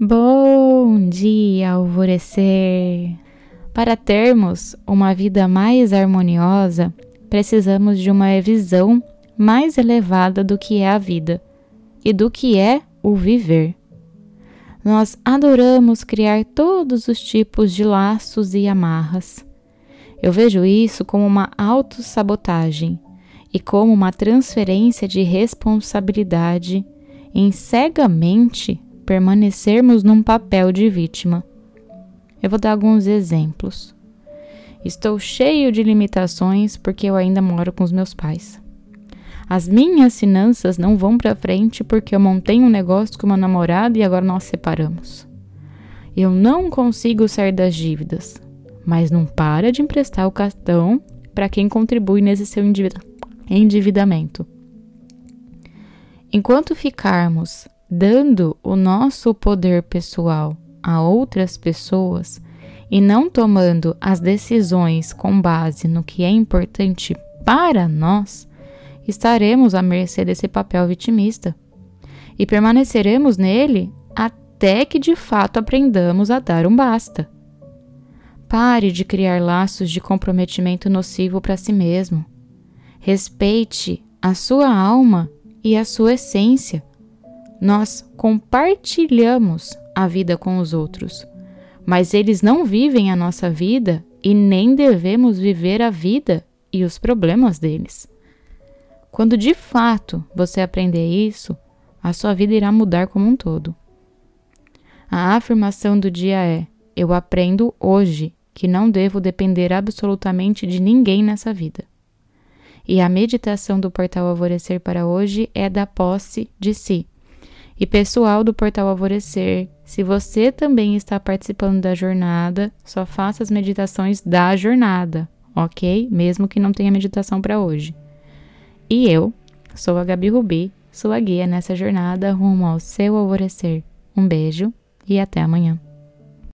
Bom dia, alvorecer! Para termos uma vida mais harmoniosa, precisamos de uma visão mais elevada do que é a vida e do que é o viver. Nós adoramos criar todos os tipos de laços e amarras. Eu vejo isso como uma autossabotagem e como uma transferência de responsabilidade em cegamente permanecermos num papel de vítima. Eu vou dar alguns exemplos. Estou cheio de limitações porque eu ainda moro com os meus pais. As minhas finanças não vão para frente porque eu montei um negócio com uma namorada e agora nós separamos. Eu não consigo sair das dívidas, mas não para de emprestar o cartão para quem contribui nesse seu endividamento. Enquanto ficarmos dando o nosso poder pessoal a outras pessoas e não tomando as decisões com base no que é importante para nós, estaremos à mercê desse papel vitimista e permaneceremos nele até que de fato aprendamos a dar um basta. Pare de criar laços de comprometimento nocivo para si mesmo. Respeite a sua alma e a sua essência nós compartilhamos a vida com os outros, mas eles não vivem a nossa vida e nem devemos viver a vida e os problemas deles. Quando de fato você aprender isso, a sua vida irá mudar como um todo. A afirmação do dia é: Eu aprendo hoje que não devo depender absolutamente de ninguém nessa vida. E a meditação do portal Alvorecer para hoje é da posse de si e pessoal do Portal Alvorecer. Se você também está participando da jornada, só faça as meditações da jornada, ok? Mesmo que não tenha meditação para hoje. E eu sou a Gabi Rubi, sua guia nessa jornada rumo ao seu alvorecer. Um beijo e até amanhã.